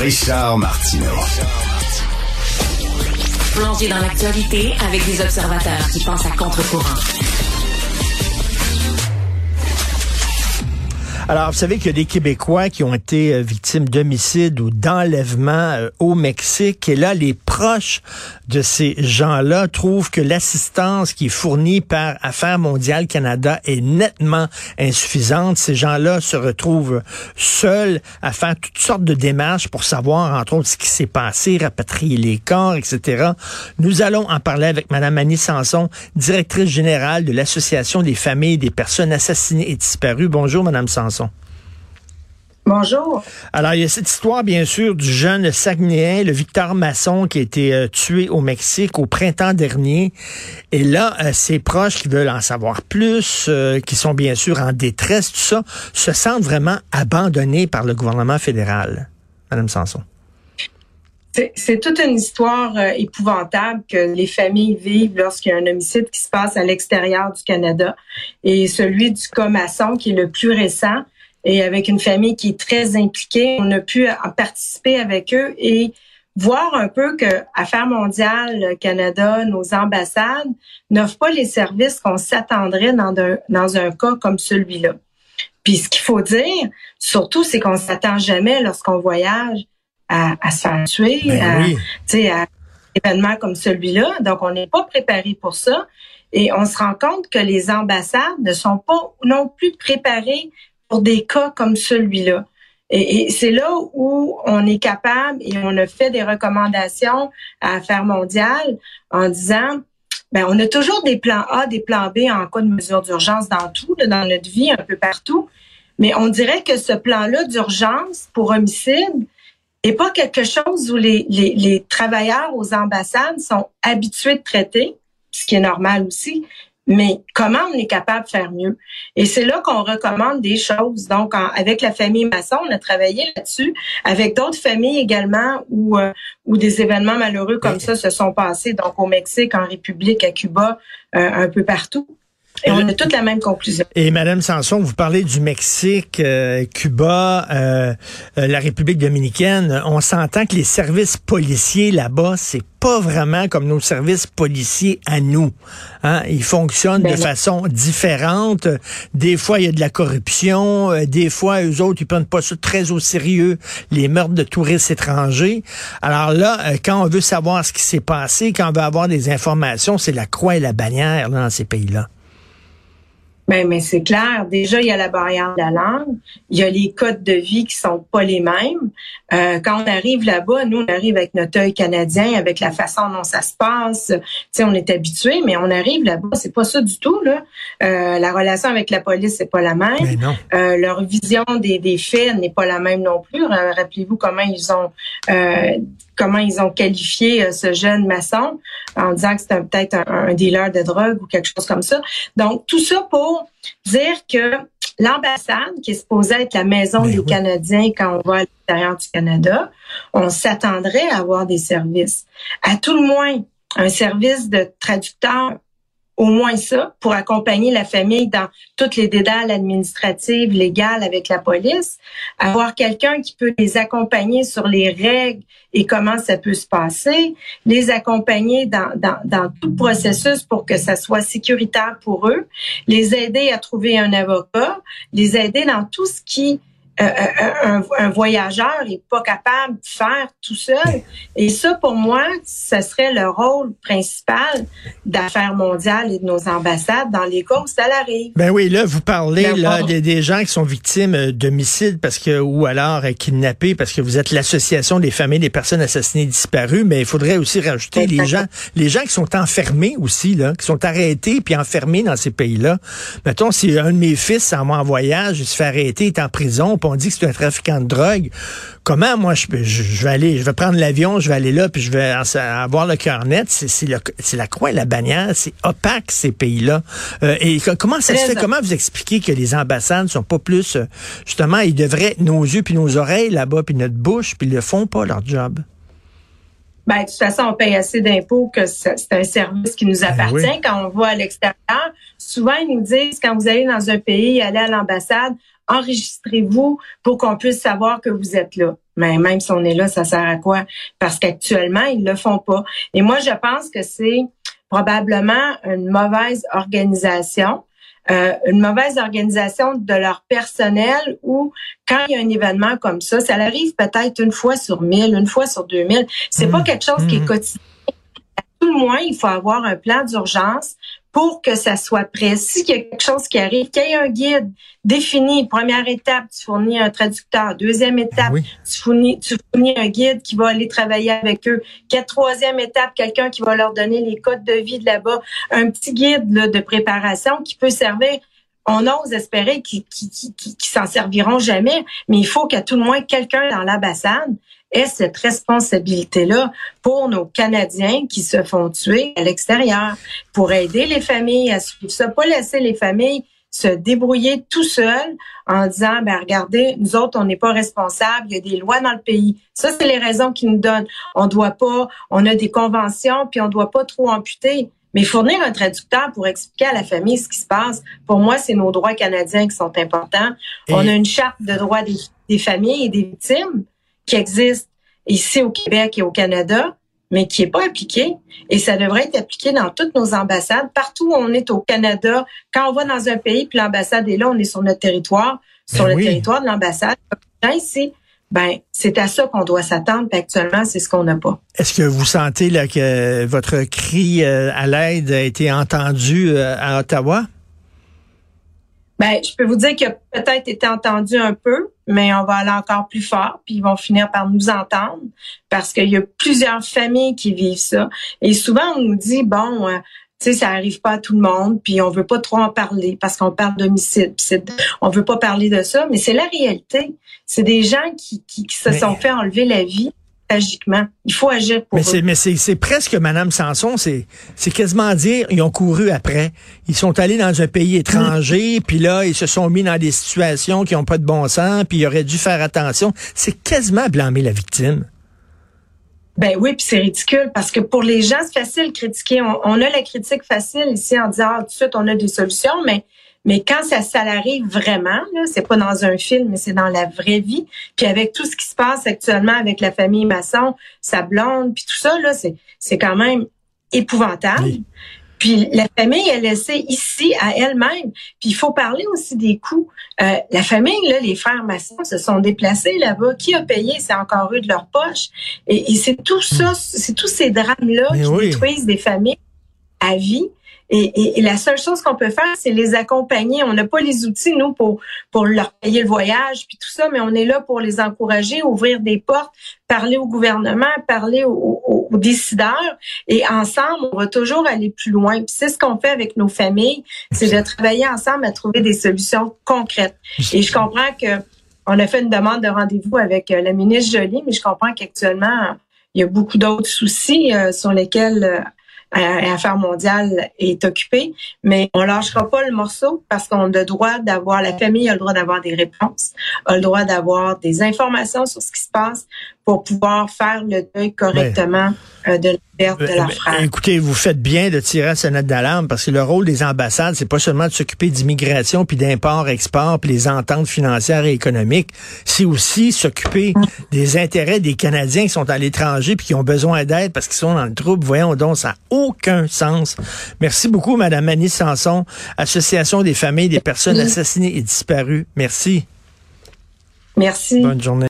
Richard Martineau. Plongé dans l'actualité avec des observateurs qui pensent à contre-courant. Alors, vous savez qu'il y a des Québécois qui ont été euh, victimes d'homicides ou d'enlèvements euh, au Mexique. Et là, les proches de ces gens-là trouvent que l'assistance qui est fournie par Affaires mondiales Canada est nettement insuffisante. Ces gens-là se retrouvent seuls à faire toutes sortes de démarches pour savoir, entre autres, ce qui s'est passé, rapatrier les corps, etc. Nous allons en parler avec Mme Annie Sanson, directrice générale de l'Association des familles des personnes assassinées et disparues. Bonjour, Mme Sanson. Bonjour. Alors, il y a cette histoire, bien sûr, du jeune Saguenéen, le Victor Masson, qui a été euh, tué au Mexique au printemps dernier. Et là, euh, ses proches qui veulent en savoir plus, euh, qui sont bien sûr en détresse, tout ça, se sentent vraiment abandonnés par le gouvernement fédéral. Madame Sanson. C'est toute une histoire épouvantable que les familles vivent lorsqu'il y a un homicide qui se passe à l'extérieur du Canada. Et celui du cas Masson, qui est le plus récent, et avec une famille qui est très impliquée. On a pu participer avec eux et voir un peu que Affaires mondiales Canada, nos ambassades n'offrent pas les services qu'on s'attendrait dans, dans un cas comme celui-là. Puis ce qu'il faut dire, surtout, c'est qu'on s'attend jamais lorsqu'on voyage à, à, se faire tuer, ben à, oui. à événements comme celui-là. Donc, on n'est pas préparé pour ça. Et on se rend compte que les ambassades ne sont pas non plus préparées pour des cas comme celui-là. Et, c'est là où on est capable et on a fait des recommandations à Affaires mondiales en disant, ben on a toujours des plans A, des plans B en cas de mesure d'urgence dans tout, dans notre vie, un peu partout. Mais on dirait que ce plan-là d'urgence pour homicide n'est pas quelque chose où les, les, les travailleurs aux ambassades sont habitués de traiter, ce qui est normal aussi, mais comment on est capable de faire mieux? Et c'est là qu'on recommande des choses. Donc, avec la famille Masson, on a travaillé là-dessus, avec d'autres familles également où, euh, où des événements malheureux comme ça se sont passés, donc au Mexique, en République, à Cuba, euh, un peu partout. Et on a toute la même conclusion. Et Madame Sanson, vous parlez du Mexique, euh, Cuba, euh, euh, la République dominicaine. On s'entend que les services policiers là-bas, c'est pas vraiment comme nos services policiers à nous. Hein? Ils fonctionnent de ben façon différente. Des fois, il y a de la corruption. des fois, eux autres, ils prennent pas ça très au sérieux, les meurtres de touristes étrangers. Alors là, quand on veut savoir ce qui s'est passé, quand on veut avoir des informations, c'est la croix et la bannière dans ces pays-là. Ben, mais c'est clair. Déjà, il y a la barrière de la langue. Il y a les codes de vie qui sont pas les mêmes. Euh, quand on arrive là-bas, nous, on arrive avec notre œil canadien, avec la façon dont ça se passe. Tu sais, on est habitué, mais on arrive là-bas, c'est pas ça du tout. Là. Euh, la relation avec la police, c'est pas la même. Euh, leur vision des, des faits n'est pas la même non plus. Rappelez-vous comment ils ont comment ils ont qualifié ce jeune maçon en disant que c'était peut-être un, un dealer de drogue ou quelque chose comme ça. Donc tout ça pour dire que l'ambassade, qui est supposée être la maison ben des Canadiens quand on va à l'extérieur du Canada, on s'attendrait à avoir des services. À tout le moins, un service de traducteur au moins ça, pour accompagner la famille dans toutes les dédales administratives, légales avec la police, avoir quelqu'un qui peut les accompagner sur les règles et comment ça peut se passer, les accompagner dans, dans, dans tout le processus pour que ça soit sécuritaire pour eux, les aider à trouver un avocat, les aider dans tout ce qui euh, euh, un, voyageur n'est pas capable de faire tout seul. Et ça, pour moi, ce serait le rôle principal d'affaires mondiales et de nos ambassades dans les cas où ça arrive. Ben oui, là, vous parlez là, des, gens qui sont victimes euh, d'homicides parce que ou alors kidnappés parce que vous êtes l'association des familles des personnes assassinées disparues, mais il faudrait aussi rajouter les gens, les gens qui sont enfermés aussi là, qui sont arrêtés puis enfermés dans ces pays-là. Mettons, si un de mes fils en en voyage, il se fait arrêter, il est en prison, on dit que c'est un trafiquant de drogue, comment moi je, je, vais aller, je vais prendre l'avion, je vais aller là, puis je vais avoir le cœur net. C'est la croix et la bannière, c'est opaque ces pays-là. Euh, et comment ça se fait? Comment vous expliquez que les ambassades sont pas plus euh, justement, ils devraient nos yeux puis nos oreilles là-bas puis notre bouche puis ils le font pas leur job? Ben, de toute façon, on paye assez d'impôts que c'est un service qui nous ben appartient. Quand on va à l'extérieur, souvent, ils nous disent, quand vous allez dans un pays, allez à l'ambassade, enregistrez-vous pour qu'on puisse savoir que vous êtes là. Mais même si on est là, ça sert à quoi? Parce qu'actuellement, ils le font pas. Et moi, je pense que c'est probablement une mauvaise organisation. Euh, une mauvaise organisation de leur personnel ou quand il y a un événement comme ça, ça arrive peut-être une fois sur mille, une fois sur deux mille. C'est pas mmh. quelque chose qui est mmh. quotidien. À tout le moins, il faut avoir un plan d'urgence pour que ça soit prêt. S'il y a quelque chose qui arrive, qu'il y ait un guide défini. Première étape, tu fournis un traducteur. Deuxième ben étape, tu, fournis, tu fournis un guide qui va aller travailler avec eux. troisième étape, quelqu'un qui va leur donner les codes de vie de là-bas. Un petit guide de préparation qui peut servir on ose espérer qu'ils qui, s'en serviront jamais, mais il faut qu'à tout le moins quelqu'un dans l'ambassade ait cette responsabilité-là pour nos Canadiens qui se font tuer à l'extérieur, pour aider les familles à suivre ça, pas laisser les familles se débrouiller tout seuls en disant, ben regardez, nous autres, on n'est pas responsables, il y a des lois dans le pays. Ça, c'est les raisons qu'ils nous donnent. On doit pas, on a des conventions, puis on doit pas trop amputer. Mais fournir un traducteur pour expliquer à la famille ce qui se passe, pour moi, c'est nos droits canadiens qui sont importants. On a une charte de droits des familles et des victimes qui existe ici au Québec et au Canada, mais qui n'est pas appliqué. Et ça devrait être appliqué dans toutes nos ambassades, partout où on est au Canada. Quand on va dans un pays, puis l'ambassade est là, on est sur notre territoire, sur ben le territoire de l'ambassade. Ici, ben c'est à ça qu'on doit s'attendre. Actuellement, c'est ce qu'on n'a pas. Est-ce que vous sentez là que votre cri euh, à l'aide a été entendu euh, à Ottawa? Ben, je peux vous dire qu'il a peut-être été entendu un peu, mais on va aller encore plus fort, puis ils vont finir par nous entendre parce qu'il y a plusieurs familles qui vivent ça. Et souvent, on nous dit, bon, euh, tu sais, ça arrive pas à tout le monde, puis on veut pas trop en parler parce qu'on parle d'homicide. On veut pas parler de ça, mais c'est la réalité. C'est des gens qui, qui, se sont fait enlever la vie Il faut agir pour mais c'est, Mais c'est, presque, Madame Sanson, c'est, c'est quasiment dire, ils ont couru après. Ils sont allés dans un pays étranger, mm. puis là, ils se sont mis dans des situations qui n'ont pas de bon sens, puis ils auraient dû faire attention. C'est quasiment blâmer la victime. Ben oui, puis c'est ridicule parce que pour les gens, c'est facile de critiquer. On, a la critique facile ici en disant ah, tout de suite on a des solutions, mais mais quand ça, ça arrive vraiment, là, c'est pas dans un film, mais c'est dans la vraie vie. Puis avec tout ce qui se passe actuellement avec la famille Masson, sa blonde, puis tout ça, là, c'est, c'est quand même épouvantable. Puis la famille est laissée ici à elle-même. Puis il faut parler aussi des coûts. Euh, la famille, là, les frères Masson se sont déplacés là-bas. Qui a payé? C'est encore eux de leur poche. Et, c'est tout ça, c'est tous ces drames-là qui détruisent des familles à vie. Et, la seule chose qu'on peut faire, c'est les accompagner. On n'a pas les outils, nous, pour, pour leur payer le voyage, puis tout ça, mais on est là pour les encourager, ouvrir des portes, parler au gouvernement, parler aux, décideurs. Et ensemble, on va toujours aller plus loin. Puis c'est ce qu'on fait avec nos familles, c'est de travailler ensemble à trouver des solutions concrètes. Et je comprends que on a fait une demande de rendez-vous avec euh, la ministre Jolie, mais je comprends qu'actuellement, il y a beaucoup d'autres soucis euh, sur lesquels euh, Affaires mondiales est occupée, mais on lâchera pas le morceau parce qu'on a le droit d'avoir, la famille a le droit d'avoir des réponses, a le droit d'avoir des informations sur ce qui se passe pour pouvoir faire le deuil correctement euh, de la perte de la euh, frère. Écoutez, vous faites bien de tirer la sonnette d'alarme parce que le rôle des ambassades, c'est pas seulement de s'occuper d'immigration puis d'import-export puis les ententes financières et économiques, c'est aussi s'occuper des intérêts des Canadiens qui sont à l'étranger puis qui ont besoin d'aide parce qu'ils sont dans le trouble. Voyons donc, ça n'a aucun sens. Merci beaucoup, Madame Mani Sanson, Association des familles des personnes assassinées et disparues. Merci. Merci. Bonne journée.